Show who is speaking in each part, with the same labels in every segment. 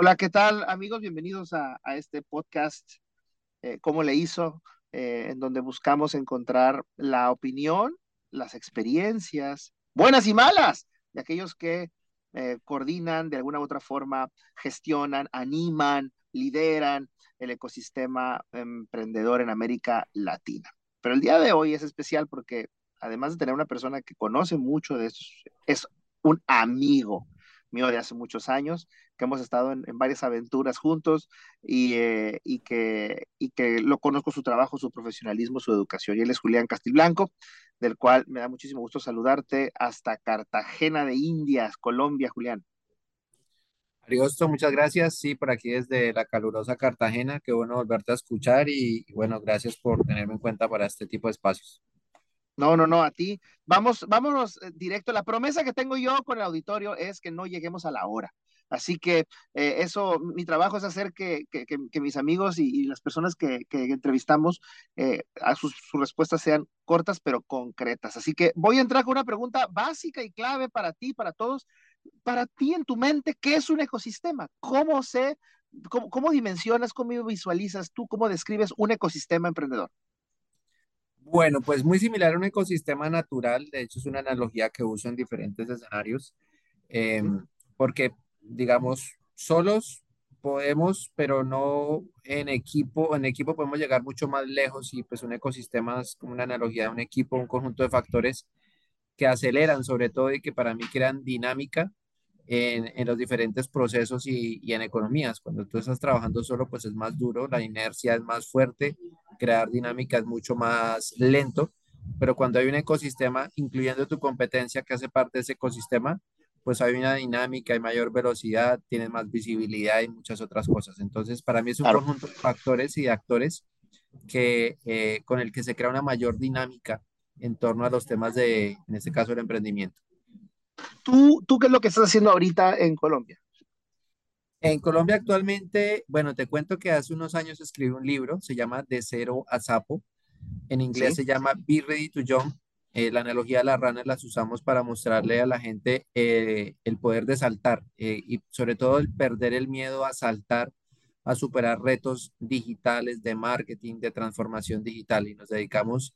Speaker 1: Hola, ¿qué tal amigos? Bienvenidos a, este podcast, eh, ¿Cómo le hizo? Eh, en donde buscamos encontrar la opinión, las experiencias, buenas y malas, de aquellos que eh, coordinan de alguna u otra forma, gestionan, animan, lideran el ecosistema emprendedor en América Latina. Pero el día de hoy es especial porque además de tener una persona que conoce mucho de esto, es un amigo mío de hace muchos años, que hemos estado en, varias aventuras juntos y, eh, y, que, y que lo conozco su trabajo, su profesionalismo, su educación. Y él es Julián Castilblanco, del cual me da muchísimo gusto saludarte hasta Cartagena de Indias, Colombia, Julián.
Speaker 2: Ariosto, muchas gracias. Sí, por aquí desde la calurosa Cartagena, qué bueno volverte a escuchar y, y bueno, gracias por tenerme en cuenta para este tipo de espacios.
Speaker 1: No, no, no, a ti. Vamos, vámonos eh, directo. La promesa que tengo yo con el auditorio es que no lleguemos a la hora. Así que eh, eso, mi trabajo es hacer que, que, mis amigos y, y, las personas que, entrevistamos, eh, a sus, sus, respuestas sean cortas pero concretas. Así que voy a entrar con una pregunta básica y clave para ti, para todos. Para ti en tu mente, ¿qué es un ecosistema? ¿Cómo se, cómo, cómo dimensionas, cómo visualizas tú, cómo describes un ecosistema emprendedor?
Speaker 2: Bueno, pues muy similar a un ecosistema natural, de hecho es una analogía que uso en diferentes escenarios, eh, porque digamos, solos podemos, pero no en equipo, en equipo podemos llegar mucho más lejos y pues un ecosistema es como una analogía de un equipo, un conjunto de factores que aceleran sobre todo y que para mí crean dinámica en, en los diferentes procesos y, y, en economías. Cuando tú estás trabajando solo, pues es más duro, la inercia es más fuerte, crear dinámica es mucho más lento, pero cuando hay un ecosistema, incluyendo tu competencia que hace parte de ese ecosistema, pues hay una dinámica, hay mayor velocidad, tienes más visibilidad y muchas otras cosas. Entonces, para mí es un claro. conjunto de factores y de actores que, eh, con el que se crea una mayor dinámica en torno a los temas de, en este caso, el emprendimiento.
Speaker 1: ¿Tú, ¿Tú qué es lo que estás haciendo ahorita en Colombia?
Speaker 2: En Colombia actualmente, bueno, te cuento que hace unos años escribí un libro, se llama De cero a sapo. En inglés ¿Sí? se llama Be Ready to Jump. Eh, la analogía de las ranas las usamos para mostrarle a la gente eh, el poder de saltar eh, y sobre todo el perder el miedo a saltar, a superar retos digitales de marketing, de transformación digital y nos dedicamos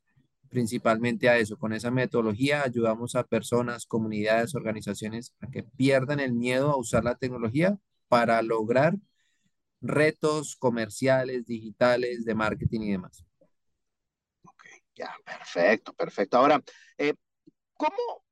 Speaker 2: principalmente a eso. Con esa metodología ayudamos a personas, comunidades, organizaciones a que pierdan el miedo a usar la tecnología para lograr retos comerciales, digitales, de marketing y demás.
Speaker 1: Ok, ya, perfecto, perfecto. Ahora, eh, ¿cómo?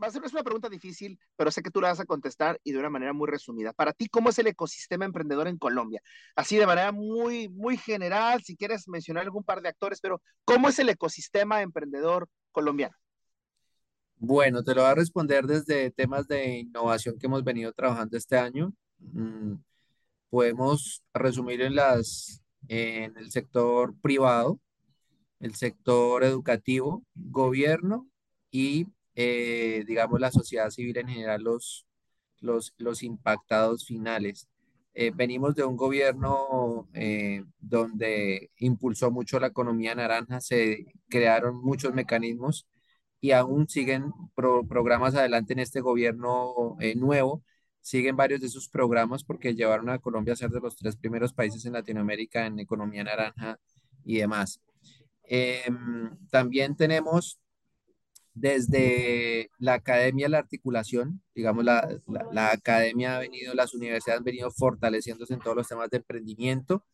Speaker 1: Va a ser una pregunta difícil, pero sé que tú la vas a contestar y de una manera muy resumida. Para ti, ¿cómo es el ecosistema emprendedor en Colombia? Así de manera muy, muy general, si quieres mencionar algún par de actores, pero ¿cómo es el ecosistema emprendedor colombiano?
Speaker 2: Bueno, te lo voy a responder desde temas de innovación que hemos venido trabajando este año. Mm, podemos resumir en, las, en el sector privado, el sector educativo, gobierno y, eh, digamos, la sociedad civil en general, los, los, los impactados finales. Eh, venimos de un gobierno eh, donde impulsó mucho la economía naranja, se crearon muchos mecanismos y aún siguen pro, programas adelante en este gobierno eh, nuevo siguen varios de sus programas porque llevaron a Colombia a ser de los tres primeros países en Latinoamérica en economía naranja y demás. Eh, también tenemos desde la academia la articulación, digamos, la, la, academia ha venido, las universidades han venido fortaleciéndose en todos los temas de emprendimiento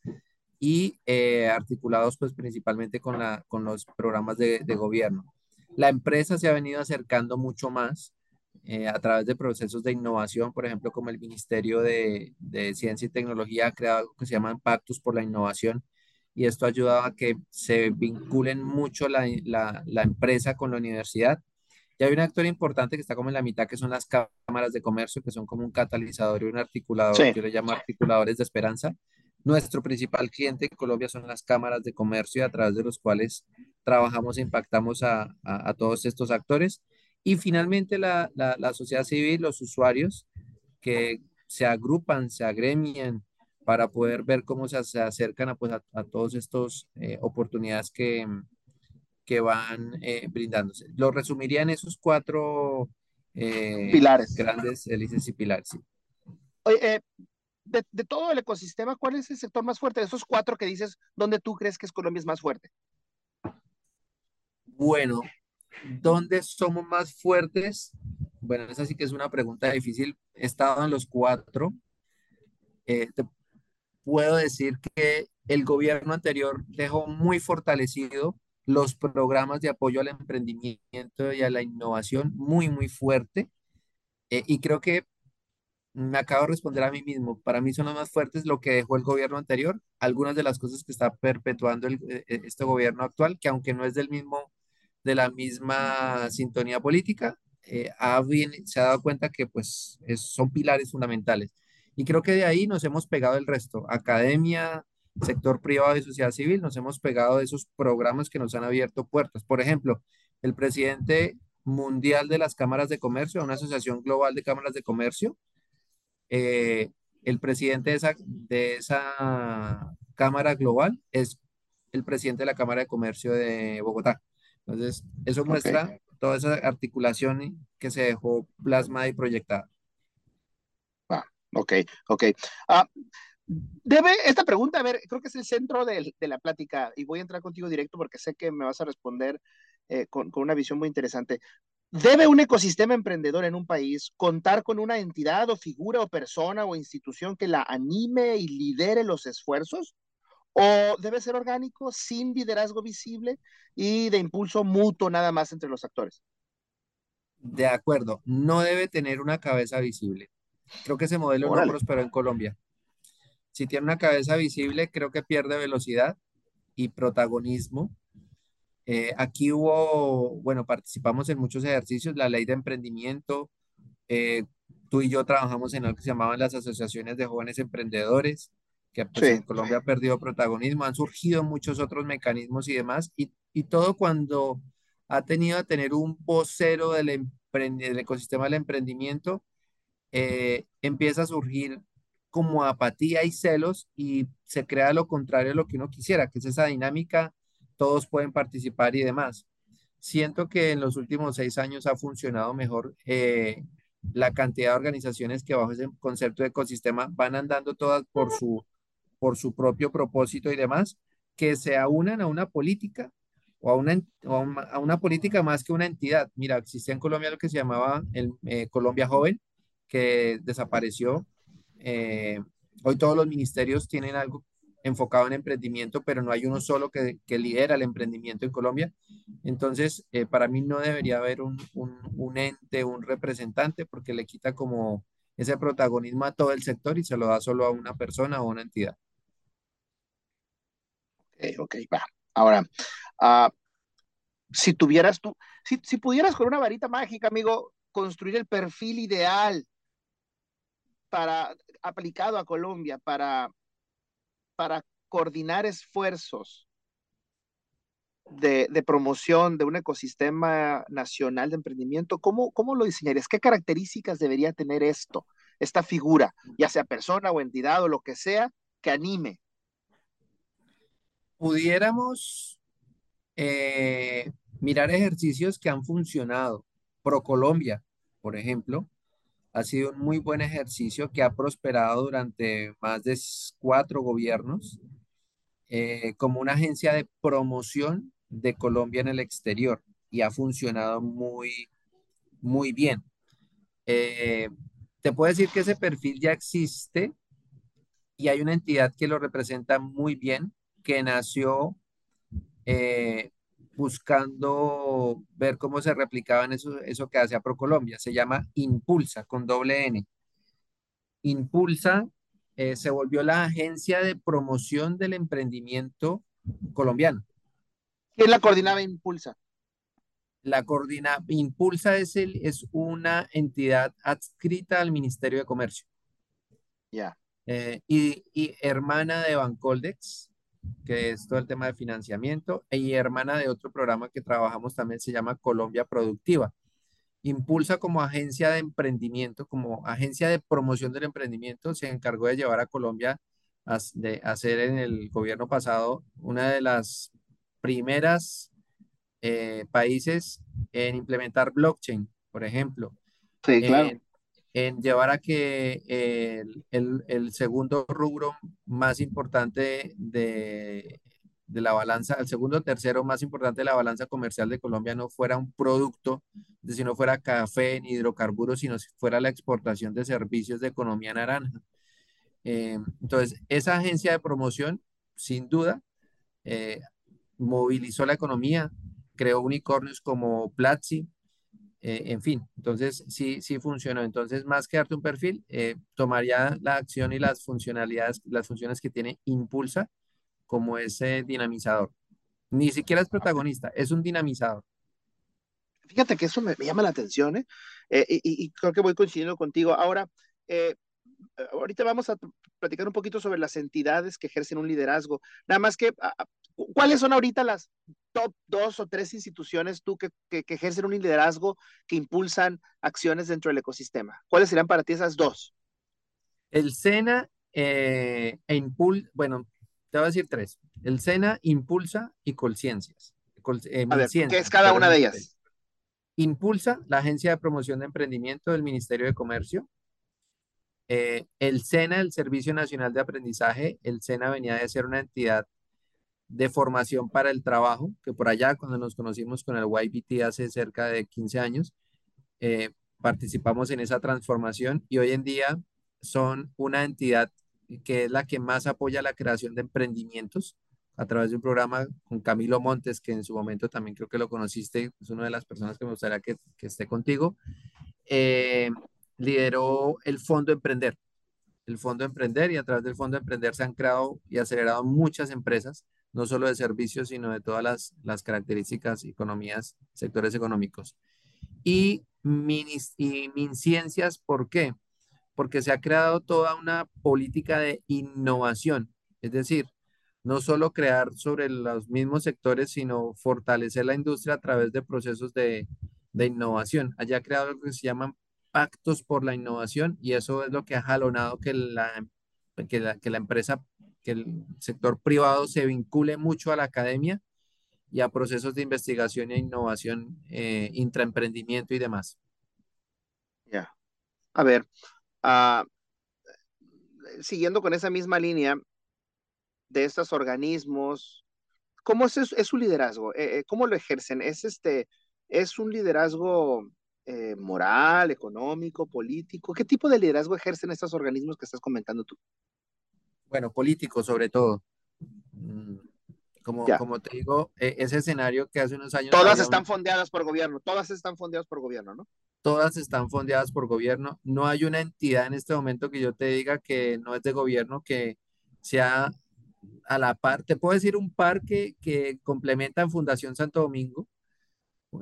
Speaker 2: y eh, articulados pues principalmente con, la, con los programas de, gobierno. La empresa se ha venido acercando mucho más eh, a través de procesos de innovación, por ejemplo, como el Ministerio de, de, Ciencia y Tecnología ha creado algo que se llama Pactos por la Innovación y esto ha ayudado a que se vinculen mucho la, la, la, empresa con la universidad. Y hay un actor importante que está como en la mitad, que son las cámaras de comercio, que son como un catalizador y un articulador, sí. yo le llamo articuladores de esperanza. Nuestro principal cliente en Colombia son las cámaras de comercio a través de los cuales trabajamos e impactamos a, a, a todos estos actores. Y finalmente la, la, la, sociedad civil, los usuarios que se agrupan, se agremian para poder ver cómo se, se acercan a, pues, a, a todos estos eh, oportunidades que, que van eh, brindándose. Lo resumiría en esos cuatro
Speaker 1: eh, pilares.
Speaker 2: grandes hélices y pilares. Sí.
Speaker 1: Oye, de, de, todo el ecosistema, ¿cuál es el sector más fuerte? De esos cuatro que dices, ¿dónde tú crees que es Colombia es más fuerte?
Speaker 2: Bueno, ¿dónde somos más fuertes? Bueno, esa sí que es una pregunta difícil. He estado en los cuatro. Eh, te puedo decir que el gobierno anterior dejó muy fortalecido los programas de apoyo al emprendimiento y a la innovación muy, muy fuerte. Eh, y creo que me acabo de responder a mí mismo. Para mí son los más fuertes lo que dejó el gobierno anterior, algunas de las cosas que está perpetuando el, eh, este gobierno actual, que aunque no es del mismo de la misma sintonía política, eh, ha se ha dado cuenta que pues son pilares fundamentales. Y creo que de ahí nos hemos pegado el resto, academia, sector privado y sociedad civil, nos hemos pegado de esos programas que nos han abierto puertas. Por ejemplo, el presidente mundial de las cámaras de comercio, una asociación global de cámaras de comercio, eh, el presidente de esa, de esa cámara global es el presidente de la Cámara de Comercio de Bogotá. Entonces, eso muestra toda esa articulación que se dejó plasmada y proyectada.
Speaker 1: Ok, ok. Ah, debe, esta pregunta, a ver, creo que es el centro de, de, la plática y voy a entrar contigo directo porque sé que me vas a responder eh, con, con una visión muy interesante. ¿Debe un ecosistema emprendedor en un país contar con una entidad o figura o persona o institución que la anime y lidere los esfuerzos? o debe ser orgánico, sin liderazgo visible y de impulso mutuo nada más entre los actores.
Speaker 2: De acuerdo, no debe tener una cabeza visible. Creo que ese modelo Órale. no prosperó en Colombia. Si tiene una cabeza visible, creo que pierde velocidad y protagonismo. Eh, aquí hubo, bueno, participamos en muchos ejercicios, la ley de emprendimiento. Eh, tú y yo trabajamos en algo que se llamaban las asociaciones de jóvenes emprendedores que pues, sí. en Colombia ha perdido protagonismo, han surgido muchos otros mecanismos y demás, y, y todo cuando ha tenido a tener un vocero del, del ecosistema del emprendimiento, eh, empieza a surgir como apatía y celos y se crea lo contrario de lo que uno quisiera, que es esa dinámica, todos pueden participar y demás. Siento que en los últimos seis años ha funcionado mejor eh, la cantidad de organizaciones que bajo ese concepto de ecosistema van andando todas por su por su propio propósito y demás, que se aunan a una política o a una, a una política más que una entidad. Mira, existía en Colombia lo que se llamaba el eh, Colombia Joven, que desapareció. Eh, hoy todos los ministerios tienen algo enfocado en emprendimiento, pero no hay uno solo que, que lidera el emprendimiento en Colombia. Entonces, eh, para mí no debería haber un, un, ente, un representante, porque le quita como ese protagonismo a todo el sector y se lo da solo a una persona o una entidad.
Speaker 1: Ok, va. Ahora, uh, si tuvieras tú, si, si pudieras con una varita mágica, amigo, construir el perfil ideal para aplicado a Colombia para, para coordinar esfuerzos de, de, promoción de un ecosistema nacional de emprendimiento, ¿cómo, ¿cómo lo diseñarías? ¿Qué características debería tener esto, esta figura, ya sea persona o entidad o lo que sea, que anime
Speaker 2: pudiéramos eh, mirar ejercicios que han funcionado. ProColombia, por ejemplo, ha sido un muy buen ejercicio que ha prosperado durante más de cuatro gobiernos eh, como una agencia de promoción de Colombia en el exterior y ha funcionado muy, muy bien. Eh, te puedo decir que ese perfil ya existe y hay una entidad que lo representa muy bien, que nació eh, buscando ver cómo se replicaban eso, eso que hacía ProColombia. Se llama Impulsa, con doble N. Impulsa eh, se volvió la agencia de promoción del emprendimiento colombiano.
Speaker 1: ¿Quién la coordinaba Impulsa?
Speaker 2: La coordina, Impulsa es, el, es una entidad adscrita al Ministerio de Comercio.
Speaker 1: Ya.
Speaker 2: Eh, y, y, hermana de Bancoldex, que es todo el tema de financiamiento, y hermana de otro programa que trabajamos también se llama Colombia Productiva. Impulsa como agencia de emprendimiento, como agencia de promoción del emprendimiento, se encargó de llevar a Colombia a, de hacer en el gobierno pasado una de las primeras eh, países en implementar blockchain, por ejemplo.
Speaker 1: Sí, claro.
Speaker 2: En, en llevar a que el, segundo rubro más importante de, de la balanza, el segundo tercero más importante de la balanza comercial de Colombia no fuera un producto, si no fuera café ni hidrocarburos, sino si fuera la exportación de servicios de economía naranja. Eh, entonces, esa agencia de promoción, sin duda, eh, movilizó la economía, creó unicornios como Platzi, eh, en fin, entonces sí, sí funcionó. Entonces, más que darte un perfil, tomaría la acción y las funcionalidades, las funciones que tiene Impulsa como ese dinamizador. Ni siquiera es protagonista, es un dinamizador.
Speaker 1: Fíjate que eso me, llama la atención, ¿eh? y, creo que voy coincidiendo contigo. Ahora, ahorita vamos a platicar un poquito sobre las entidades que ejercen un liderazgo. Nada más que, ah, ah, ¿cuáles son ahorita las top dos o tres instituciones tú que, que, ejercen un liderazgo, que impulsan acciones dentro del ecosistema? ¿Cuáles serían para ti esas dos?
Speaker 2: El SENA eh, e Impul, bueno, te voy a decir tres. El SENA, Impulsa y Colciencias.
Speaker 1: Eh, a ver, ¿qué es cada una de ellas?
Speaker 2: Impulsa, la Agencia de Promoción de Emprendimiento del Ministerio de Comercio. Eh, el SENA, el Servicio Nacional de Aprendizaje, el SENA venía de ser una entidad de formación para el trabajo, que por allá cuando nos conocimos con el YBT hace cerca de 15 años, eh, participamos en esa transformación y hoy en día son una entidad que es la que más apoya la creación de emprendimientos a través de un programa con Camilo Montes, que en su momento también creo que lo conociste, es una de las personas que me gustaría que, esté contigo. Eh, lideró el Fondo Emprender. El Fondo Emprender y a través del Fondo Emprender se han creado y acelerado muchas empresas, no solo de servicios, sino de todas las, las características, economías, sectores económicos. Y, MinCiencias, ¿por qué? Porque se ha creado toda una política de innovación, es decir, no solo crear sobre los mismos sectores, sino fortalecer la industria a través de procesos de, de innovación. Allá creado lo que se llaman pactos por la innovación y eso es lo que ha jalonado que la, que la, que la empresa, que el sector privado se vincule mucho a la academia y a procesos de investigación e innovación, eh, intraemprendimiento y demás.
Speaker 1: Ya. A ver, uh, siguiendo con esa misma línea de estos organismos, ¿cómo es, es su liderazgo? Eh, eh, ¿Cómo lo ejercen? ¿Es, este, ¿Es un liderazgo eh, moral, económico, político? ¿Qué tipo de liderazgo ejercen estos organismos que estás comentando tú?
Speaker 2: Bueno, político sobre todo. Mm, como, como te digo, e, ese escenario que hace unos años...
Speaker 1: Todas están fondeadas por gobierno, todas están fondeadas por gobierno, ¿no?
Speaker 2: Todas están fondeadas por gobierno. No hay una entidad en este momento que yo te diga que no es de gobierno, que sea a la par. Te puedo decir un par que, que complementan Fundación Santo Domingo,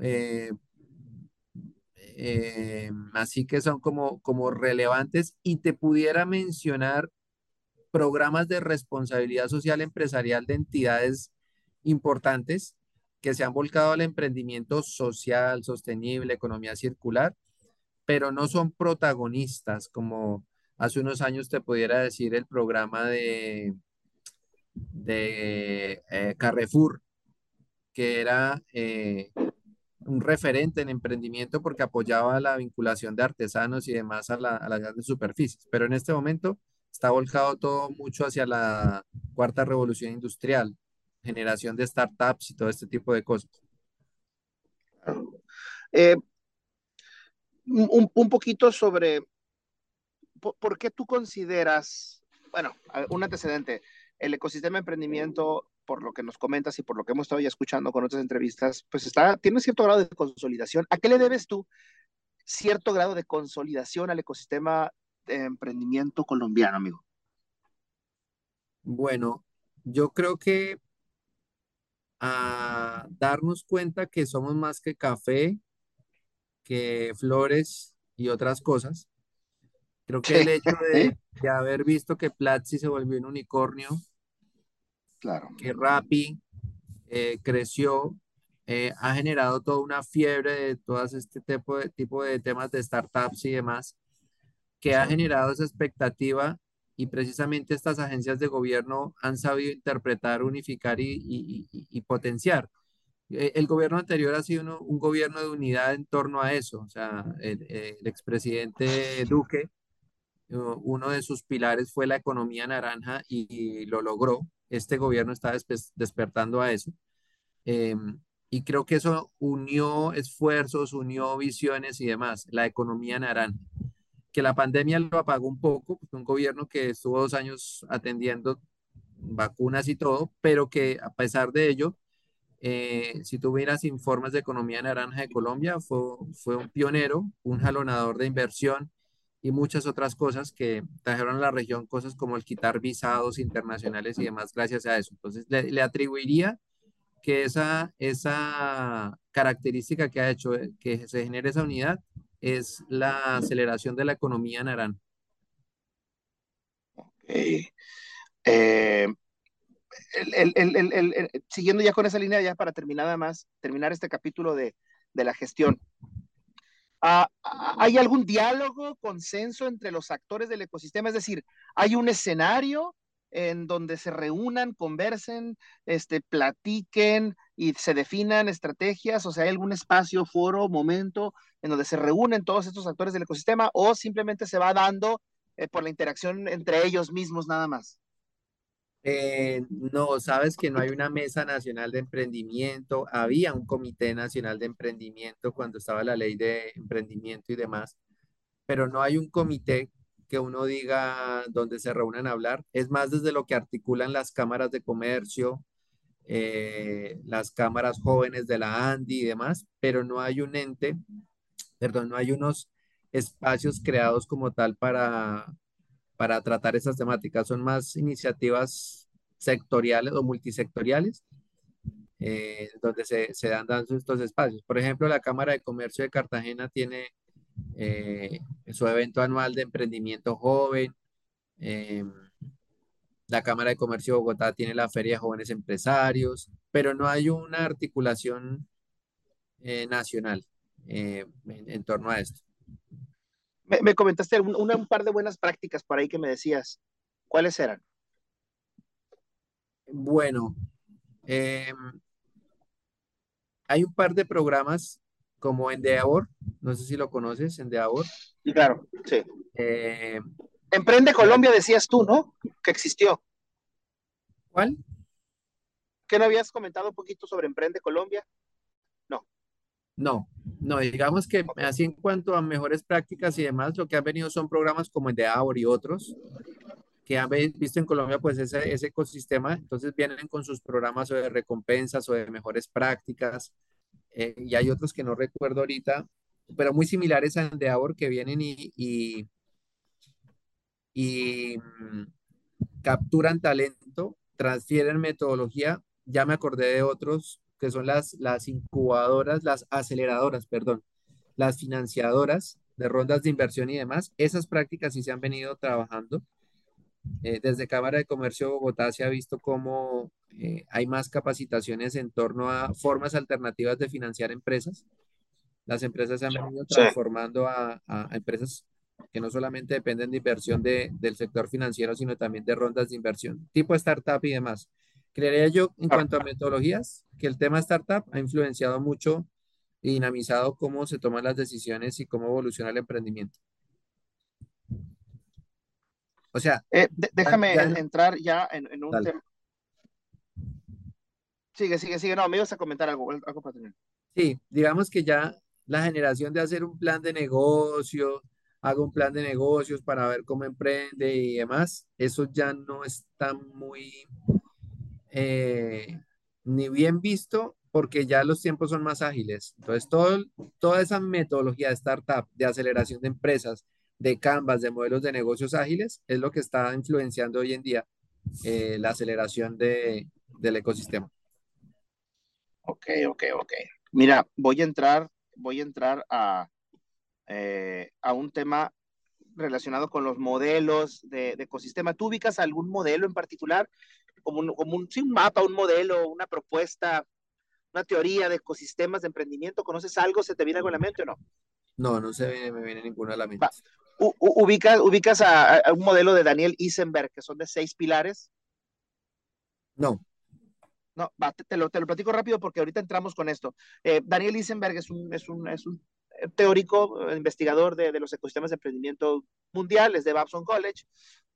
Speaker 2: eh, eh, así que son como, como relevantes y te pudiera mencionar programas de responsabilidad social empresarial de entidades importantes que se han volcado al emprendimiento social, sostenible, economía circular, pero no son protagonistas como hace unos años te pudiera decir el programa de, de eh, Carrefour, que era eh, un referente en emprendimiento porque apoyaba la vinculación de artesanos y demás a, la, las grandes superficies. Pero en este momento está volcado todo mucho hacia la cuarta revolución industrial, generación de startups y todo este tipo de cosas.
Speaker 1: Eh, un, un, poquito sobre por, por, qué tú consideras, bueno, un antecedente, el ecosistema de emprendimiento por lo que nos comentas y por lo que hemos estado ya escuchando con otras entrevistas, pues está, tiene cierto grado de consolidación. ¿A qué le debes tú cierto grado de consolidación al ecosistema de emprendimiento colombiano, amigo?
Speaker 2: Bueno, yo creo que a darnos cuenta que somos más que café, que flores y otras cosas. Creo que el hecho de, de haber visto que Platzi se volvió un unicornio
Speaker 1: Claro.
Speaker 2: Que Rappi eh, creció, eh, ha generado toda una fiebre de todas este tipo de, tipo de temas de startups y demás, que ha generado esa expectativa y precisamente estas agencias de gobierno han sabido interpretar, unificar y, y, y, potenciar. eh, el gobierno anterior ha sido un gobierno de unidad en torno a eso. O sea, el, el expresidente Duque, uno de sus pilares fue la economía naranja y, lo logró. Este gobierno está despertando a eso. Em, y creo que eso unió esfuerzos, unió visiones y demás, la economía naranja. Que la pandemia lo apagó un poco, un gobierno que estuvo dos años atendiendo vacunas y todo, pero que a pesar de ello, eh, si tuvieras informes de economía naranja de Colombia, fue, fue un pionero, un jalonador de inversión y muchas otras cosas que trajeron a la región, cosas como el quitar visados internacionales y demás, gracias a eso. Entonces, le, atribuiría que esa, esa característica que ha hecho que se genere esa unidad es la aceleración de la economía naranja.
Speaker 1: Okay. Eh, siguiendo ya con esa línea, ya para terminar más, terminar este capítulo de, la gestión. Ah, ah, ¿Hay algún diálogo, consenso entre los actores del ecosistema? Es decir, ¿hay un escenario en donde se reúnan, conversen, este, platiquen y se definan estrategias? O sea, ¿hay algún espacio, foro, momento en donde se reúnen todos estos actores del ecosistema o simplemente se va dando eh, por la interacción entre ellos mismos nada más?
Speaker 2: Eh, no, sabes que no hay una mesa nacional de emprendimiento. Había un comité nacional de emprendimiento cuando estaba la ley de emprendimiento y demás, pero no hay un comité que uno diga donde se reúnan a hablar. Es más desde lo que articulan las cámaras de comercio, eh, las cámaras jóvenes de la ANDI y demás, pero no hay un ente, perdón, no hay unos espacios creados como tal para, para tratar esas temáticas. Son más iniciativas sectoriales o multisectoriales, eh, donde se, se dan, estos espacios. Por ejemplo, la Cámara de Comercio de Cartagena tiene eh, su evento anual de emprendimiento joven. Em, la Cámara de Comercio de Bogotá tiene la Feria de Jóvenes Empresarios, pero no hay una articulación eh, nacional en torno a esto.
Speaker 1: Me, comentaste un par de buenas prácticas por ahí que me decías. ¿Cuáles eran?
Speaker 2: Bueno, em, hay un par de programas como Endeavor, no sé si lo conoces, Endeavor.
Speaker 1: Claro, sí. Eh, Emprende Colombia, decías tú, ¿no? Que existió.
Speaker 2: ¿Cuál?
Speaker 1: ¿Qué no habías comentado un poquito sobre Emprende Colombia?
Speaker 2: No, no, digamos que así en cuanto a mejores prácticas y demás, lo que han venido son programas como el de AOR y otros que han visto en Colombia pues ese, ese ecosistema, entonces vienen con sus programas o de recompensas o de mejores prácticas eh, y hay otros que no recuerdo ahorita, pero muy similares a Endeavor que vienen y, y, y mm, capturan talento, transfieren metodología, ya me acordé de otros que son las, las incubadoras, las aceleradoras, perdón, las financiadoras de rondas de inversión y demás. Esas prácticas sí se han venido trabajando. Eh, desde Cámara de Comercio de Bogotá se ha visto cómo eh, hay más capacitaciones en torno a formas alternativas de financiar empresas. Las empresas se han venido transformando a, a, empresas que no solamente dependen de inversión de, del sector financiero, sino también de rondas de inversión, tipo startup y demás. Creería yo, en cuanto a metodologías, que el tema startup ha influenciado mucho y dinamizado cómo se toman las decisiones y cómo evoluciona el emprendimiento.
Speaker 1: O sea, eh, déjame entrar ya en, un tema. Sigue, sigue, sigue. No, me ibas a comentar algo, algo para tener.
Speaker 2: Sí, digamos que ya la generación de hacer un plan de negocio, hago un plan de negocios para ver cómo emprende y demás, eso ya no está muy eh, ni bien visto porque ya los tiempos son más ágiles. Entonces, todo, toda esa metodología de startup, de aceleración de empresas, de canvas, de modelos de negocios ágiles, es lo que está influenciando hoy en día eh, la aceleración de, del ecosistema.
Speaker 1: Ok, ok, ok. Mira, voy a entrar, voy a entrar a, eh, a un tema relacionado con los modelos de, de, ecosistema. ¿Tú ubicas algún modelo en particular? Como un, como un, un mapa, un modelo, una propuesta, una teoría de ecosistemas de emprendimiento? ¿Conoces algo? ¿Se te viene algo a la mente o no?
Speaker 2: No, no se me viene ninguno a la mente.
Speaker 1: ubicas ubicas a, un modelo de Daniel Isenberg, que son de seis pilares.
Speaker 2: No.
Speaker 1: No, te, lo, te lo platico rápido porque ahorita entramos con esto. Eh, Daniel Isenberg es un, es un, es un teórico, eh, investigador de, de, los ecosistemas de emprendimiento mundiales de Babson College,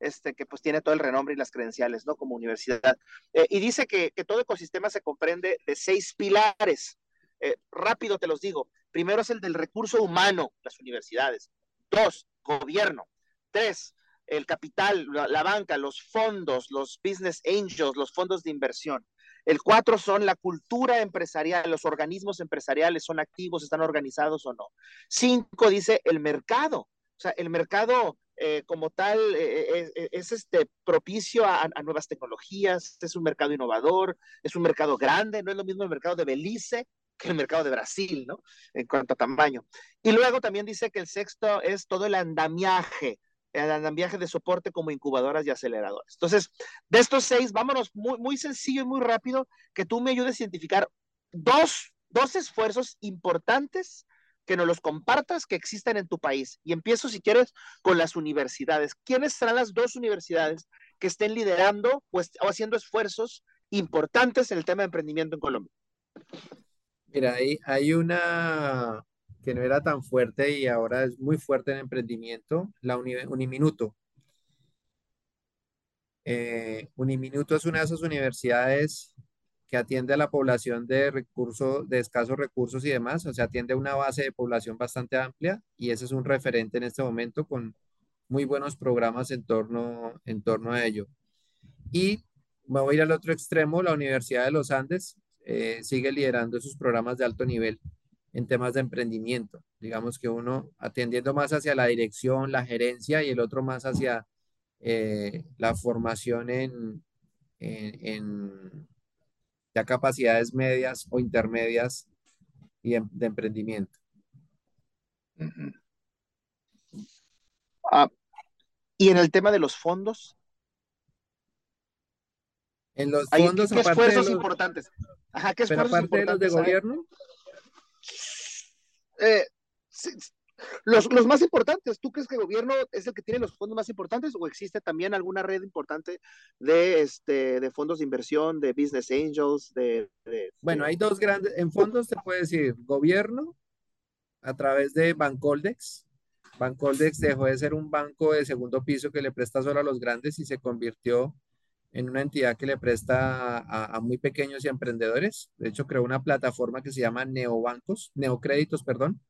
Speaker 1: este, que pues tiene todo el renombre y las credenciales, ¿no? Como universidad. Eh, y dice que, que, todo ecosistema se comprende de seis pilares. Eh, rápido te los digo. Primero es el del recurso humano, las universidades. Dos, gobierno. Tres, el capital, la, la banca, los fondos, los business angels, los fondos de inversión. El cuatro son la cultura empresarial, los organismos empresariales son activos, están organizados o no. Cinco dice el mercado. O sea, el mercado eh, como tal eh, eh, es este propicio a, a, nuevas tecnologías, es un mercado innovador, es un mercado grande, no es lo mismo el mercado de Belice que el mercado de Brasil, ¿no? En cuanto a tamaño. Y luego también dice que el sexto es todo el andamiaje, andamiaje de soporte como incubadoras y aceleradores. Entonces, de estos seis, vámonos muy, muy sencillo y muy rápido, que tú me ayudes a identificar dos, dos esfuerzos importantes que nos los compartas que existan en tu país. Y empiezo, si quieres, con las universidades. ¿Quiénes serán las dos universidades que estén liderando pues, o haciendo esfuerzos importantes en el tema de emprendimiento en Colombia?
Speaker 2: Mira, hay, hay una que no era tan fuerte y ahora es muy fuerte en emprendimiento, la Uni, Uniminuto. Eh, Uniminuto es una de esas universidades que atiende a la población de recursos, de escasos recursos y demás, o sea, atiende a una base de población bastante amplia y ese es un referente en este momento con muy buenos programas en torno, en torno a ello. Y me a ir al otro extremo, la Universidad de los Andes eh, sigue liderando sus programas de alto nivel en temas de emprendimiento. Digamos que uno atendiendo más hacia la dirección, la gerencia y el otro más hacia eh, la formación en, en, en, ya capacidades medias o intermedias y de, de emprendimiento.
Speaker 1: Uh -huh. ah, y en el tema de los fondos.
Speaker 2: En los fondos,
Speaker 1: ¿Qué, qué esfuerzos
Speaker 2: los-
Speaker 1: importantes? Ajá, ¿qué
Speaker 2: pero
Speaker 1: esfuerzos
Speaker 2: aparte de los de
Speaker 1: hay? Eh, los, los más importantes, ¿tú crees que el gobierno es el que tiene los fondos más importantes o existe también alguna red importante de, este, de fondos de inversión, de business angels, de... de-
Speaker 2: bueno, hay dos grandes, en fondos te puede decir gobierno a través de Bancoldex. Bancoldex dejó de ser un banco de segundo piso que le presta solo a los grandes y se convirtió en una entidad que le presta a, a muy pequeños y emprendedores. De hecho, creó una plataforma que se llama Neobancos, Neocréditos, perdón,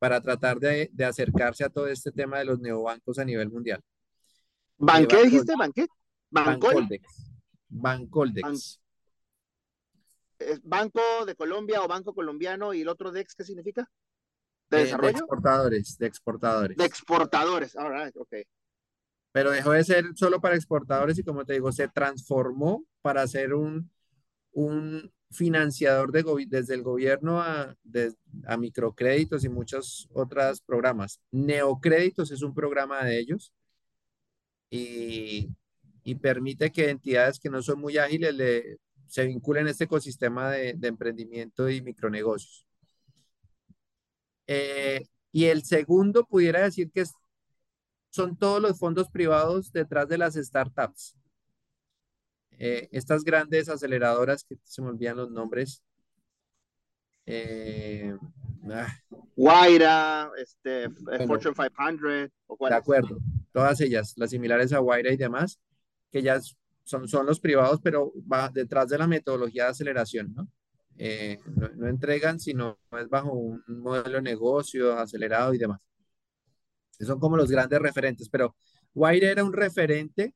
Speaker 2: para tratar de, de acercarse a todo este tema de los neobancos a nivel mundial.
Speaker 1: ¿Banqué
Speaker 2: Eh,
Speaker 1: dijiste? ¿Banqué? ¿Bancol?
Speaker 2: Bancoldex. Bancoldex.
Speaker 1: ¿Es ¿Banco de Colombia o Banco Colombiano y el otro DEX qué significa? ¿De
Speaker 2: Eh, de
Speaker 1: desarrollo?
Speaker 2: exportadores, de exportadores.
Speaker 1: De exportadores. All right, ok.
Speaker 2: Pero dejó de ser solo para exportadores y como te digo, se transformó para ser un, un financiador de desde el gobierno a, a microcréditos y muchos otros programas. Neocréditos es un programa de ellos y, y permite que entidades que no son muy ágiles le, se vinculen a este ecosistema de, de emprendimiento y micronegocios. Eh, y el segundo pudiera decir que es son todos los fondos privados detrás de las startups. Eh, estas grandes aceleradoras, que se me olvidan los nombres. eh, ah,
Speaker 1: Guaira, este,
Speaker 2: Bueno.
Speaker 1: Fortune 500, o
Speaker 2: de acuerdo, todas ellas, las similares a Guaira y demás, que ya son, son los privados, pero va detrás de la metodología de aceleración, ¿no? Eh, no, no entregan, sino es bajo un modelo de negocio acelerado y demás. Son como los grandes referentes, pero Guaira era un referente,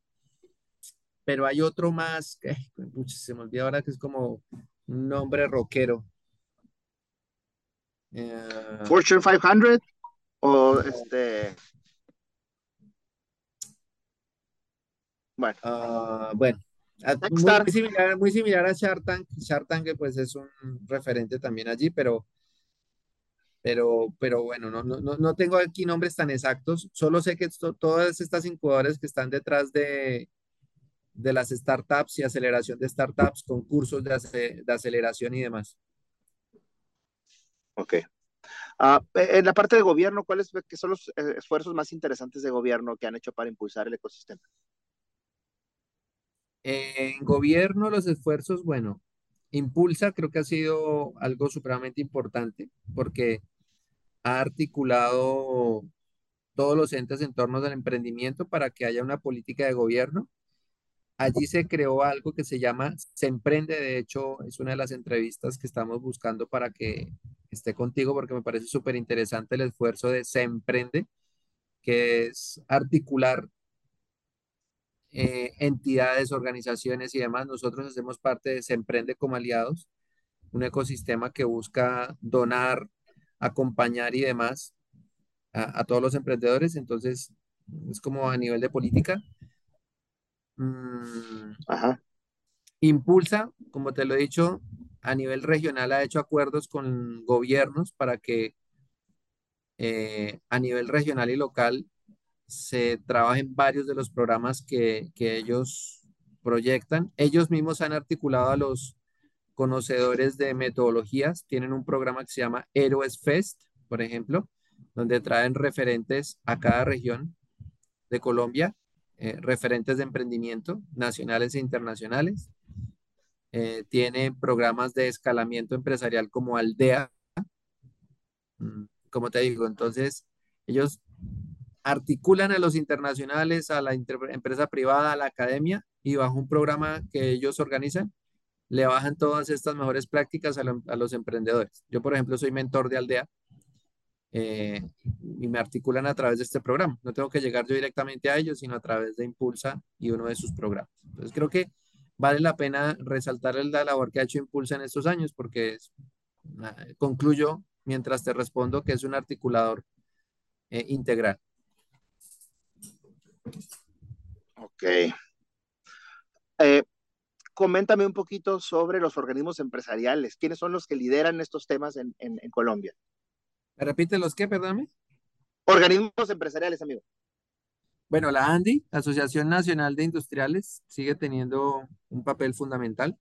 Speaker 2: pero hay otro más, que pucha, se me olvida ahora que es como un nombre rockero. Eh,
Speaker 1: Fortune 500 o este. Bueno,
Speaker 2: ah, bueno, ah, muy similar, muy similar a Shark Tank. Shark Tank pues es un referente también allí, pero, pero, pero bueno, no, no, no- no tengo aquí nombres tan exactos. Solo sé que esto- todas estas incubadoras que están detrás de, de las startups y aceleración de startups, concursos de, ace- de aceleración y demás.
Speaker 1: ok. Ah, en la parte de gobierno, ¿cuáles que son los eh, esfuerzos más interesantes de gobierno que han hecho para impulsar el ecosistema?
Speaker 2: En gobierno, los esfuerzos, bueno, Impulsa creo que ha sido algo supremamente importante porque ha articulado todos los entes en torno del emprendimiento para que haya una política de gobierno. Allí se creó algo que se llama Se Emprende. De hecho, es una de las entrevistas que estamos buscando para que esté contigo porque me parece súper interesante el esfuerzo de Se Emprende, que es articular eh, entidades, organizaciones y demás. Nosotros hacemos parte de Se Emprende como aliados, un ecosistema que busca donar, acompañar y demás a, todos los emprendedores. Entonces, es como a nivel de política. Mm, impulsa, como te lo he dicho, a nivel regional ha hecho acuerdos con gobiernos para que eh, a nivel regional y local se trabajen varios de los programas que, que ellos proyectan. Ellos mismos han articulado a los conocedores de metodologías. Tienen un programa que se llama Héroes Fest, por ejemplo, donde traen referentes a cada región de Colombia, eh, referentes de emprendimiento nacionales e internacionales. Eh, tiene programas de escalamiento empresarial como Aldea. Mm, como te digo, entonces ellos articulan a los internacionales, a la empresa privada, a la academia y bajo un programa que ellos organizan, le bajan todas estas mejores prácticas a, los emprendedores. Yo, por ejemplo, soy mentor de Aldea eh, y me articulan a través de este programa. No tengo que llegar yo directamente a ellos, sino a través de Impulsa y uno de sus programas. Entonces creo que vale la pena resaltar la labor que ha hecho Impulsa en estos años, porque ah, concluyo mientras te respondo que es un articulador eh, integral.
Speaker 1: Ok. Eh, coméntame un poquito sobre los organismos empresariales. ¿Quiénes son los que lideran estos temas en, en Colombia?
Speaker 2: ¿Me repite los qué, perdóname?
Speaker 1: Organismos empresariales, amigo.
Speaker 2: Bueno, la ANDI, Asociación Nacional de Industriales, sigue teniendo un papel fundamental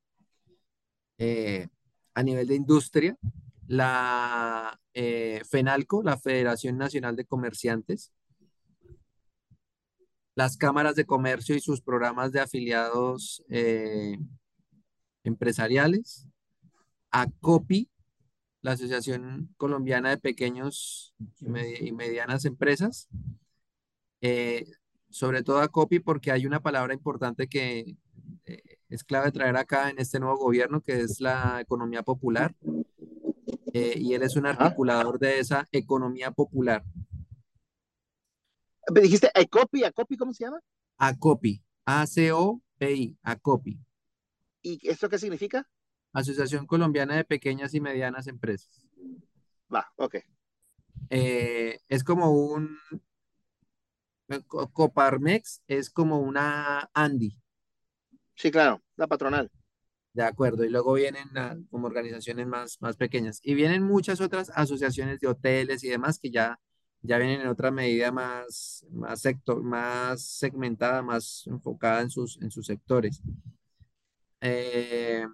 Speaker 2: eh, a nivel de industria. La eh, FENALCO, la Federación Nacional de Comerciantes. Las cámaras de comercio y sus programas de afiliados eh, empresariales. ACOPI, la Asociación Colombiana de Pequeños y Medianas Empresas, eh, sobre todo a COPI porque hay una palabra importante que eh, es clave traer acá en este nuevo gobierno, que es la economía popular. Eh, y él es un articulador de esa economía popular.
Speaker 1: ¿Me dijiste ACOPI? ¿ACOPI cómo se llama?
Speaker 2: ACOPI, A-C-O-P-I, ACOPI.
Speaker 1: ¿Y esto qué significa?
Speaker 2: Asociación Colombiana de Pequeñas y Medianas Empresas.
Speaker 1: Va, ok.
Speaker 2: Eh, es como un Coparmex, es como una Andy.
Speaker 1: Sí, claro, la patronal.
Speaker 2: De acuerdo, y luego vienen como organizaciones más, más pequeñas. Y vienen muchas otras asociaciones de hoteles y demás que ya, ya vienen en otra medida más, más, sector, más segmentada, más enfocada en sus, en sus sectores. Eh,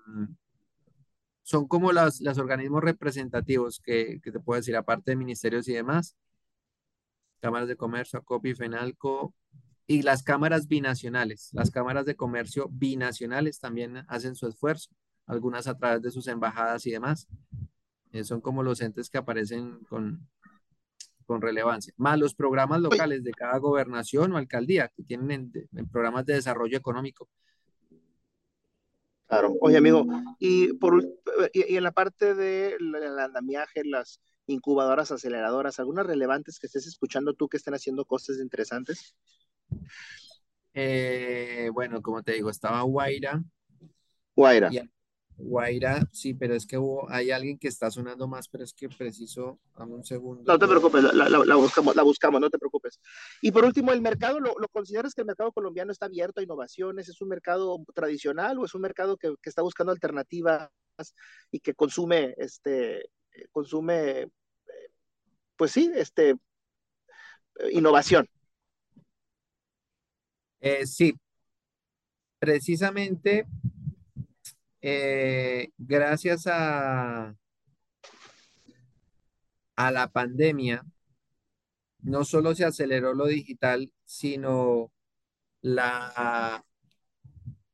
Speaker 2: son como los organismos representativos que, te puedo decir, aparte de ministerios y demás, cámaras de comercio, ACOPI, FENALCO y las cámaras binacionales. Las cámaras de comercio binacionales también hacen su esfuerzo, algunas a través de sus embajadas y demás. Eh, son como los entes que aparecen con, con relevancia. Más los programas locales de cada gobernación o alcaldía que tienen programas de desarrollo económico
Speaker 1: Claro. Oye, amigo, y, por, y, en la parte de el andamiaje, las incubadoras, aceleradoras, ¿algunas relevantes que estés escuchando tú que estén haciendo cosas interesantes?
Speaker 2: Eh, bueno, como te digo, estaba Guaira.
Speaker 1: Guaira.
Speaker 2: Guaira, sí, pero es que hubo, hay alguien que está sonando más, pero es que preciso, dame un segundo.
Speaker 1: No te preocupes, la, buscamos, la buscamos, no te preocupes. Y por último, ¿el mercado, lo, consideras que el mercado colombiano está abierto a innovaciones? ¿Es un mercado tradicional o es un mercado que, está buscando alternativas y que consume, este, consume, pues sí, este, innovación?
Speaker 2: Eh, sí, precisamente eh, gracias a, a la pandemia, no solo se aceleró lo digital, sino la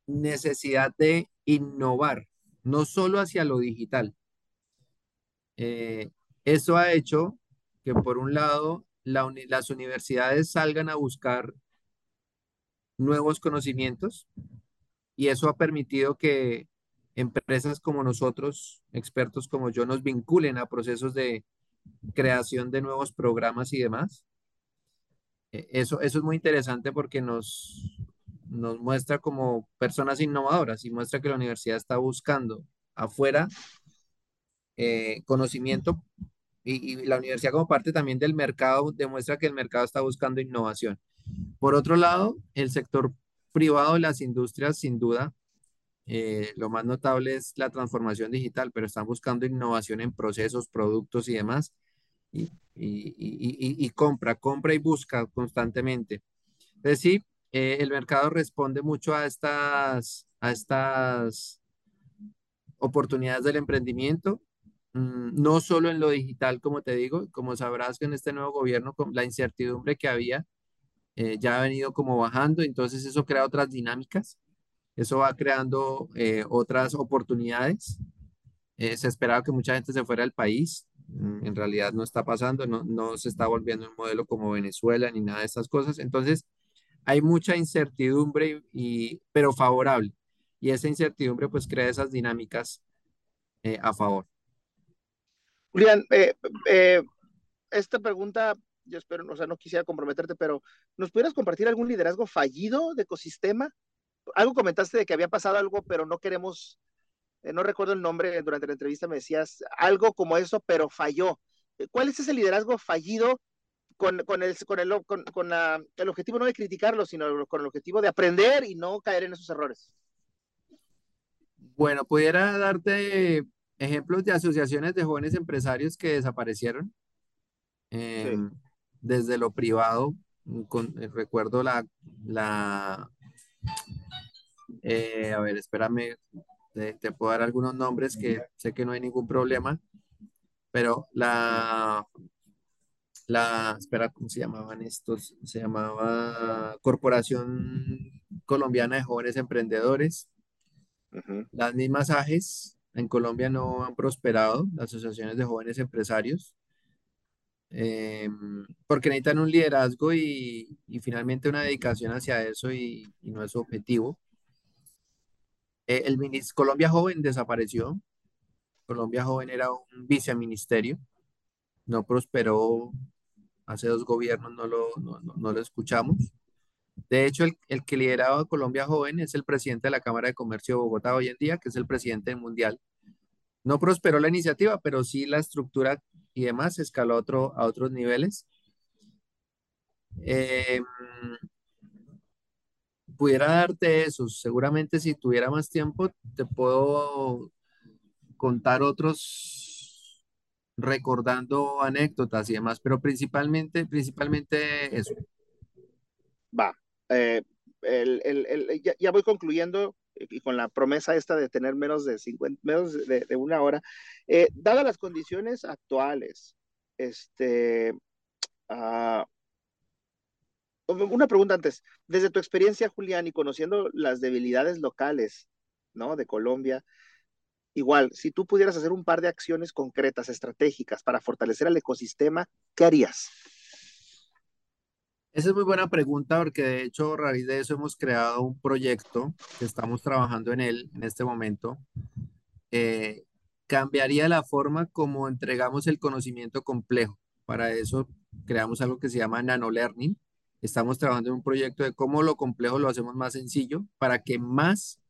Speaker 2: necesidad de innovar no solo hacia lo digital. Eh, eso ha hecho que, por un lado, las universidades salgan a buscar nuevos conocimientos y eso ha permitido que empresas como nosotros, expertos como yo, nos vinculen a procesos de creación de nuevos programas y demás. E, eso, eso es muy interesante porque nos, nos muestra como personas innovadoras y muestra que la universidad está buscando afuera eh, conocimiento y, y, la universidad como parte también del mercado demuestra que el mercado está buscando innovación. Por otro lado, el sector privado de las industrias, sin duda, eh, lo más notable es la transformación digital, pero están buscando innovación en procesos, productos y demás. Y, compra, compra y busca constantemente. Es decir, eh, el mercado responde mucho a estas, a estas oportunidades del emprendimiento, mm, no solo en lo digital, como te digo, como sabrás que en este nuevo gobierno, con la incertidumbre que había, eh, ya ha venido como bajando, entonces eso crea otras dinámicas, eso va creando eh, otras oportunidades. se esperaba que mucha gente se fuera del país, mm, en realidad no está pasando, no, no se está volviendo un modelo como Venezuela ni nada de estas cosas, entonces hay mucha incertidumbre, y, pero favorable. Y esa incertidumbre pues crea esas dinámicas eh, a favor.
Speaker 1: Julián, eh, eh, esta pregunta, yo espero, o sea, no quisiera comprometerte, pero ¿nos pudieras compartir algún liderazgo fallido de ecosistema? Algo comentaste de que había pasado algo, pero no queremos, no recuerdo el nombre, durante la entrevista me decías algo como eso, pero falló. ¿Cuál es ese liderazgo fallido con, con, el, con, el, con, con la, el objetivo no de criticarlo, sino con el objetivo de aprender y no caer en esos errores.
Speaker 2: Bueno, pudiera darte ejemplos de asociaciones de jóvenes empresarios que desaparecieron. Em, desde lo privado, con, eh, recuerdo la, la eh, a ver, espérame, te, te, puedo dar algunos nombres que sé que no hay ningún problema, pero la la, espera, ¿cómo se llamaban estos? Se llamaba Corporación Colombiana de Jóvenes Emprendedores. Las mismas AGES en Colombia no han prosperado, las asociaciones de jóvenes empresarios, em, porque necesitan un liderazgo y, finalmente una dedicación hacia eso y, no es su objetivo. Eh, el Colombia Joven desapareció. Colombia Joven era un viceministerio, no prosperó hace dos gobiernos no lo, no, no, lo escuchamos. De hecho, el, el, que lideraba Colombia Joven es el presidente de la Cámara de Comercio de Bogotá hoy en día, que es el presidente Mundial. No prosperó la iniciativa, pero sí la estructura y demás escaló a, otro, a otros niveles. Eh, pudiera darte eso. Seguramente si tuviera más tiempo, te puedo contar otros recordando anécdotas y demás, pero principalmente, principalmente eso.
Speaker 1: Va, eh, el, el, ya, ya, voy concluyendo y con la promesa esta de tener menos de 50, menos de, de una hora. Eh, dadas las condiciones actuales, este, uh, una pregunta antes, desde tu experiencia, Julián, y conociendo las debilidades locales, ¿no? De Colombia, Igual, si tú pudieras hacer un par de acciones concretas, estratégicas para fortalecer el ecosistema, ¿qué harías?
Speaker 2: Esa es muy buena pregunta porque de hecho a raíz de eso hemos creado un proyecto que estamos trabajando en él en este momento. Eh, cambiaría la forma como entregamos el conocimiento complejo. Para eso creamos algo que se llama Nano Learning. Estamos trabajando en un proyecto de cómo lo complejo lo hacemos más sencillo para que más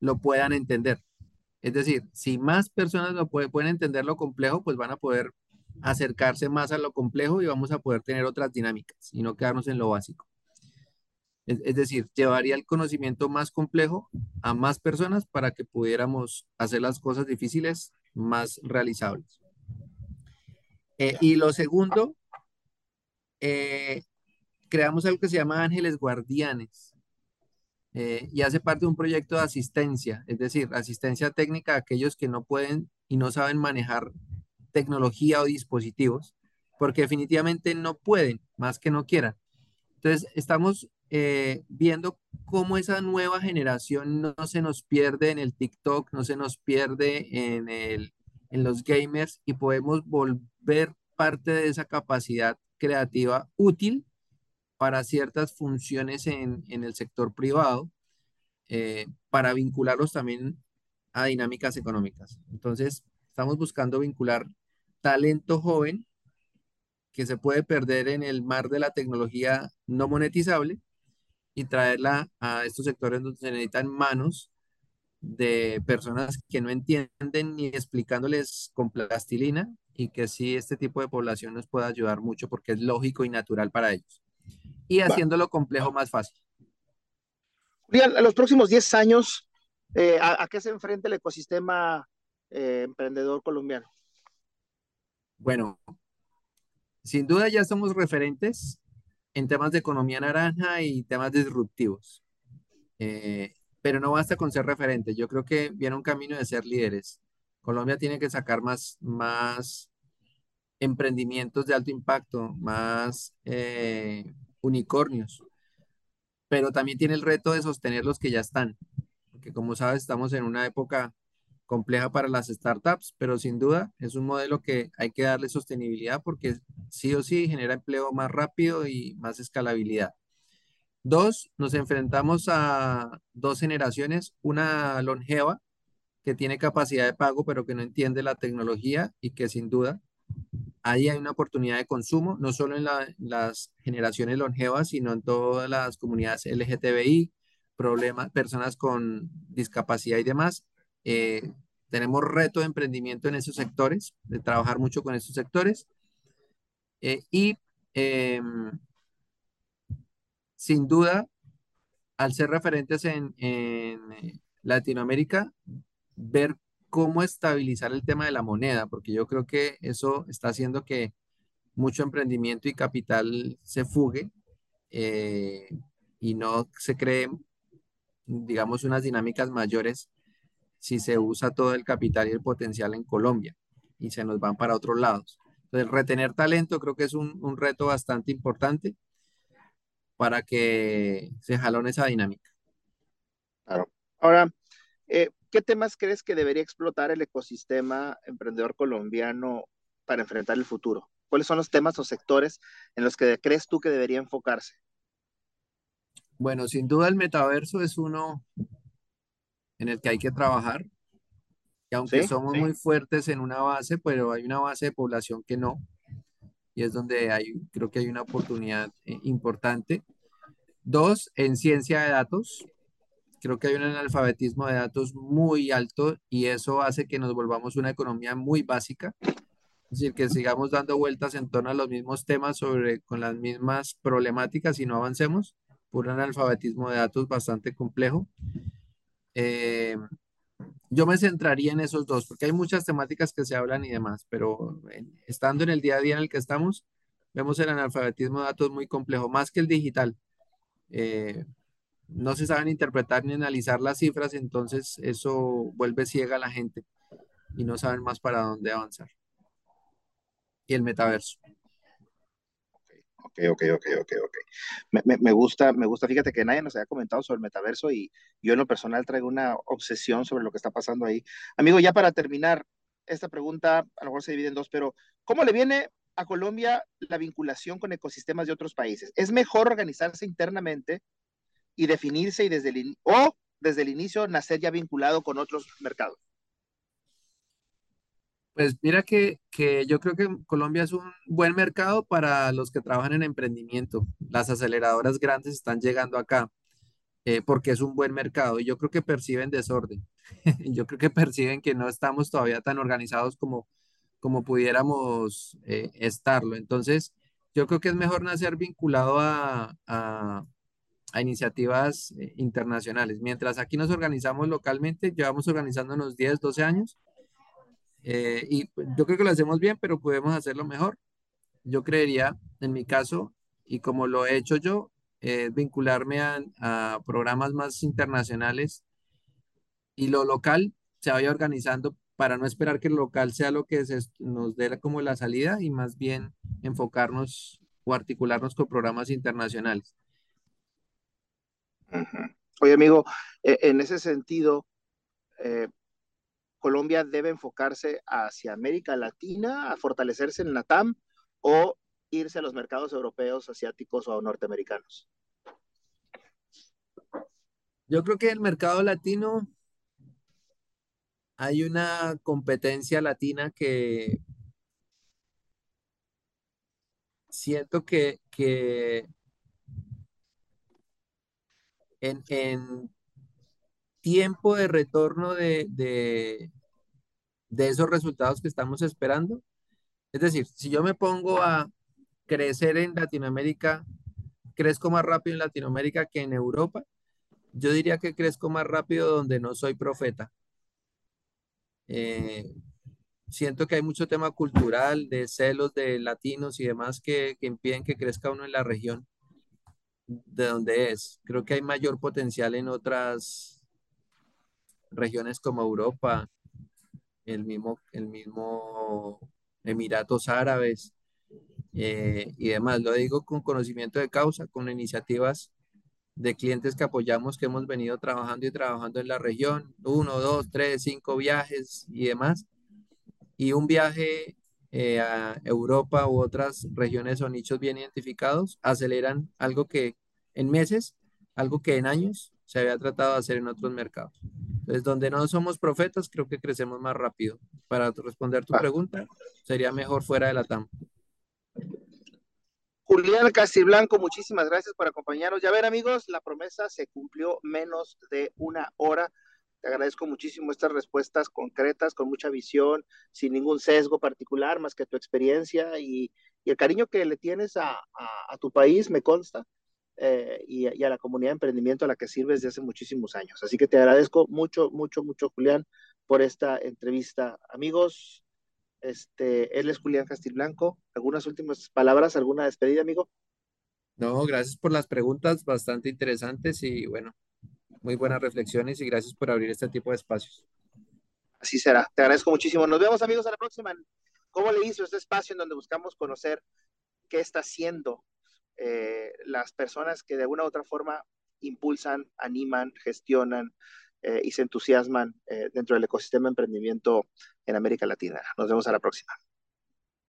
Speaker 2: lo puedan entender. Es decir, si más personas lo pueden entender lo complejo, pues van a poder acercarse más a lo complejo y vamos a poder tener otras dinámicas y no quedarnos en lo básico. Es, decir, llevaría el conocimiento más complejo a más personas para que pudiéramos hacer las cosas difíciles más realizables. Eh, y lo segundo, eh, creamos algo que se llama ángeles guardianes. Eh, y hace parte de un proyecto de asistencia, es decir, asistencia técnica a aquellos que no pueden y no saben manejar tecnología o dispositivos, porque definitivamente no pueden, más que no quieran. Entonces, estamos eh, viendo cómo esa nueva generación no, se nos pierde en el TikTok, no se nos pierde en, el, en los gamers y podemos volver parte de esa capacidad creativa útil para ciertas funciones en, el sector privado, eh, para vincularlos también a dinámicas económicas. Entonces, estamos buscando vincular talento joven que se puede perder en el mar de la tecnología no monetizable y traerla a estos sectores donde se necesitan manos de personas que no entienden ni explicándoles con plastilina y que sí este tipo de población nos puede ayudar mucho porque es lógico y natural para ellos. Y haciéndolo complejo más fácil.
Speaker 1: Julián, a los próximos 10 años, eh, ¿a, qué se enfrenta el ecosistema eh, emprendedor colombiano?
Speaker 2: Bueno, sin duda ya somos referentes en temas de economía naranja y temas disruptivos. Eh, pero no basta con ser referentes. Yo creo que viene un camino de ser líderes. Colombia tiene que sacar más, más emprendimientos de alto impacto, más eh, unicornios, pero también tiene el reto de sostener los que ya están, porque como sabes, estamos en una época compleja para las startups, pero sin duda es un modelo que hay que darle sostenibilidad porque sí o sí genera empleo más rápido y más escalabilidad. Dos, nos enfrentamos a dos generaciones, una longeva que tiene capacidad de pago pero que no entiende la tecnología y que sin duda ahí hay una oportunidad de consumo, no solo en las generaciones longevas, sino en todas las comunidades LGTBI, problemas, personas con discapacidad y demás. Eh, tenemos reto de emprendimiento en esos sectores, de trabajar mucho con esos sectores. Eh, y em, sin duda, al ser referentes en, en eh, Latinoamérica, ver cómo estabilizar el tema de la moneda, porque yo creo que eso está haciendo que mucho emprendimiento y capital se fugue eh, y no se creen, digamos, unas dinámicas mayores si se usa todo el capital y el potencial en Colombia y se nos van para otros lados. Entonces, retener talento creo que es un, un reto bastante importante para que se jalone esa dinámica.
Speaker 1: Claro. Ahora, eh, ¿qué temas crees que debería explotar el ecosistema emprendedor colombiano para enfrentar el futuro? ¿Cuáles son los temas o sectores en los que crees tú que debería enfocarse?
Speaker 2: Bueno, sin duda el metaverso es uno en el que hay que trabajar. Y aunque somos muy fuertes en una base, pero hay una base de población que no. Y es donde hay, creo que hay una oportunidad eh, importante. Dos, en ciencia de datos. Creo que hay un analfabetismo de datos muy alto y eso hace que nos volvamos una economía muy básica. Es decir, que sigamos dando vueltas en torno a los mismos temas sobre, con las mismas problemáticas y no avancemos por un analfabetismo de datos bastante complejo. Eh, yo me centraría en esos dos, porque hay muchas temáticas que se hablan y demás, pero estando en el día a día en el que estamos, vemos el analfabetismo de datos muy complejo, más que el digital. Eh, no se saben interpretar ni analizar las cifras, entonces eso vuelve ciega a la gente y no saben más para dónde avanzar. Y el metaverso.
Speaker 1: Ok, ok, ok, ok, ok. Me, me, gusta, me gusta, fíjate que nadie nos había comentado sobre el metaverso y yo en lo personal traigo una obsesión sobre lo que está pasando ahí. Amigo, ya para terminar, esta pregunta a lo mejor se divide en dos, pero ¿cómo le viene a Colombia la vinculación con ecosistemas de otros países? ¿Es mejor organizarse internamente y definirse y desde el, o desde el inicio nacer ya vinculado con otros mercados?
Speaker 2: Pues mira que, que, yo creo que Colombia es un buen mercado para los que trabajan en emprendimiento. Las aceleradoras grandes están llegando acá eh, porque es un buen mercado y yo creo que perciben desorden. yo creo que perciben que no estamos todavía tan organizados como, como pudiéramos eh, estarlo. Entonces, yo creo que es mejor nacer vinculado a, a, a iniciativas eh, internacionales. Mientras aquí nos organizamos localmente, llevamos organizándonos 10, 12 años eh, y yo creo que lo hacemos bien, pero podemos hacerlo mejor. Yo creería, en mi caso, y como lo he hecho yo, eh, vincularme a, programas más internacionales y lo local se vaya organizando para no esperar que lo local sea lo que nos dé como la salida y más bien enfocarnos o articularnos con programas internacionales.
Speaker 1: Oye, amigo, e, en ese sentido, eh, Colombia debe enfocarse hacia América Latina, a fortalecerse en la TAM o irse a los mercados europeos, asiáticos o norteamericanos?
Speaker 2: Yo creo que el mercado latino hay una competencia latina que siento que, que en, tiempo de retorno de, de, de esos resultados que estamos esperando. Es decir, si yo me pongo a crecer en Latinoamérica, crezco más rápido en Latinoamérica que en Europa, yo diría que crezco más rápido donde no soy profeta. Eh, siento que hay mucho tema cultural, de celos de latinos y demás que, que impiden que crezca uno en la región de donde es. Creo que hay mayor potencial en otras regiones como Europa, el mismo, el mismo Emiratos Árabes eh, y demás. Lo digo con conocimiento de causa, con iniciativas de clientes que apoyamos, que hemos venido trabajando y trabajando en la región, uno, dos, tres, cinco viajes y demás. Y un viaje eh, a Europa u otras regiones o nichos bien identificados aceleran algo que en meses, algo que en años se había tratado de hacer en otros mercados. Entonces, donde no somos profetas, creo que crecemos más rápido. Para responder tu ah. pregunta, sería mejor fuera de la TAM.
Speaker 1: Julián Castiblanco, muchísimas gracias por acompañarnos. Ya ver, amigos, la promesa se cumplió menos de una hora. Te agradezco muchísimo estas respuestas concretas, con mucha visión, sin ningún sesgo particular, más que tu experiencia y, el cariño que le tienes a tu país, me consta. Eh, y, a la comunidad de emprendimiento a la que sirves desde hace muchísimos años. Así que te agradezco mucho, mucho, mucho, Julián, por esta entrevista. Amigos, este, él es Julián Castilblanco. ¿Algunas últimas palabras, alguna despedida, amigo?
Speaker 2: No, gracias por las preguntas, bastante interesantes y bueno, muy buenas reflexiones y gracias por abrir este tipo de espacios.
Speaker 1: Así será. Te agradezco muchísimo. Nos vemos, amigos, a la próxima. ¿Cómo le hizo este espacio en donde buscamos conocer qué está haciendo eh, las personas que de alguna u otra forma impulsan, animan, gestionan eh, y se entusiasman eh, dentro del ecosistema de emprendimiento en América Latina. Nos vemos a la próxima.